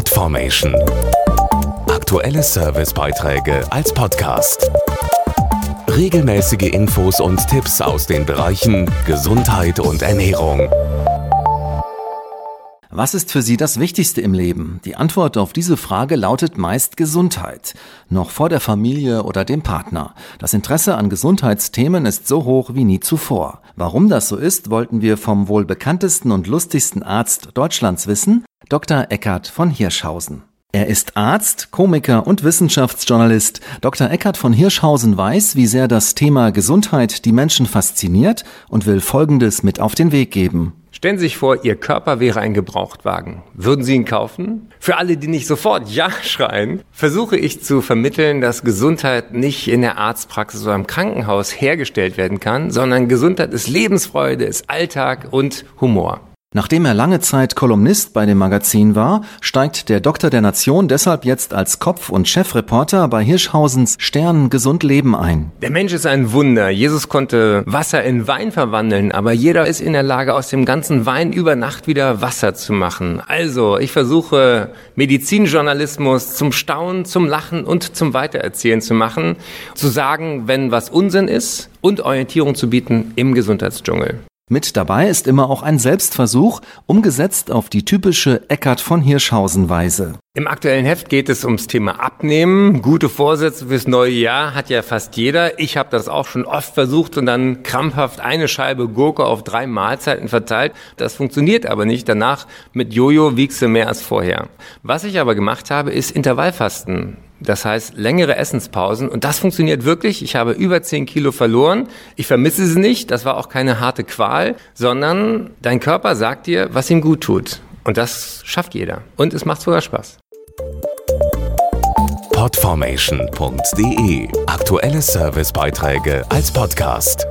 Podformation. Aktuelle Servicebeiträge als Podcast. Regelmäßige Infos und Tipps aus den Bereichen Gesundheit und Ernährung. Was ist für Sie das Wichtigste im Leben? Die Antwort auf diese Frage lautet meist Gesundheit. Noch vor der Familie oder dem Partner. Das Interesse an Gesundheitsthemen ist so hoch wie nie zuvor. Warum das so ist, wollten wir vom wohl bekanntesten und lustigsten Arzt Deutschlands wissen, Dr. Eckhard von Hirschhausen. Er ist Arzt, Komiker und Wissenschaftsjournalist. Dr. Eckhard von Hirschhausen weiß, wie sehr das Thema Gesundheit die Menschen fasziniert und will Folgendes mit auf den Weg geben. Stellen Sie sich vor, Ihr Körper wäre ein Gebrauchtwagen. Würden Sie ihn kaufen? Für alle, die nicht sofort Ja schreien, versuche ich zu vermitteln, dass Gesundheit nicht in der Arztpraxis oder im Krankenhaus hergestellt werden kann, sondern Gesundheit ist Lebensfreude, ist Alltag und Humor. Nachdem er lange Zeit Kolumnist bei dem Magazin war, steigt der Doktor der Nation deshalb jetzt als Kopf- und Chefreporter bei Hirschhausens Stern Gesund Leben ein. Der Mensch ist ein Wunder. Jesus konnte Wasser in Wein verwandeln, aber jeder ist in der Lage, aus dem ganzen Wein über Nacht wieder Wasser zu machen. Also, ich versuche Medizinjournalismus zum Staunen, zum Lachen und zum Weitererzählen zu machen, zu sagen, wenn was Unsinn ist und Orientierung zu bieten im Gesundheitsdschungel. Mit dabei ist immer auch ein Selbstversuch, umgesetzt auf die typische Eckart von Hirschhausen Weise. Im aktuellen Heft geht es ums Thema Abnehmen. Gute Vorsätze fürs neue Jahr hat ja fast jeder. Ich habe das auch schon oft versucht und dann krampfhaft eine Scheibe Gurke auf drei Mahlzeiten verteilt. Das funktioniert aber nicht. Danach mit Jojo wiegst du mehr als vorher. Was ich aber gemacht habe, ist Intervallfasten. Das heißt längere Essenspausen und das funktioniert wirklich. Ich habe über 10 Kilo verloren. Ich vermisse sie nicht. Das war auch keine harte Qual, sondern dein Körper sagt dir, was ihm gut tut. Und das schafft jeder. Und es macht sogar Spaß. Podformation.de Aktuelle Servicebeiträge als Podcast.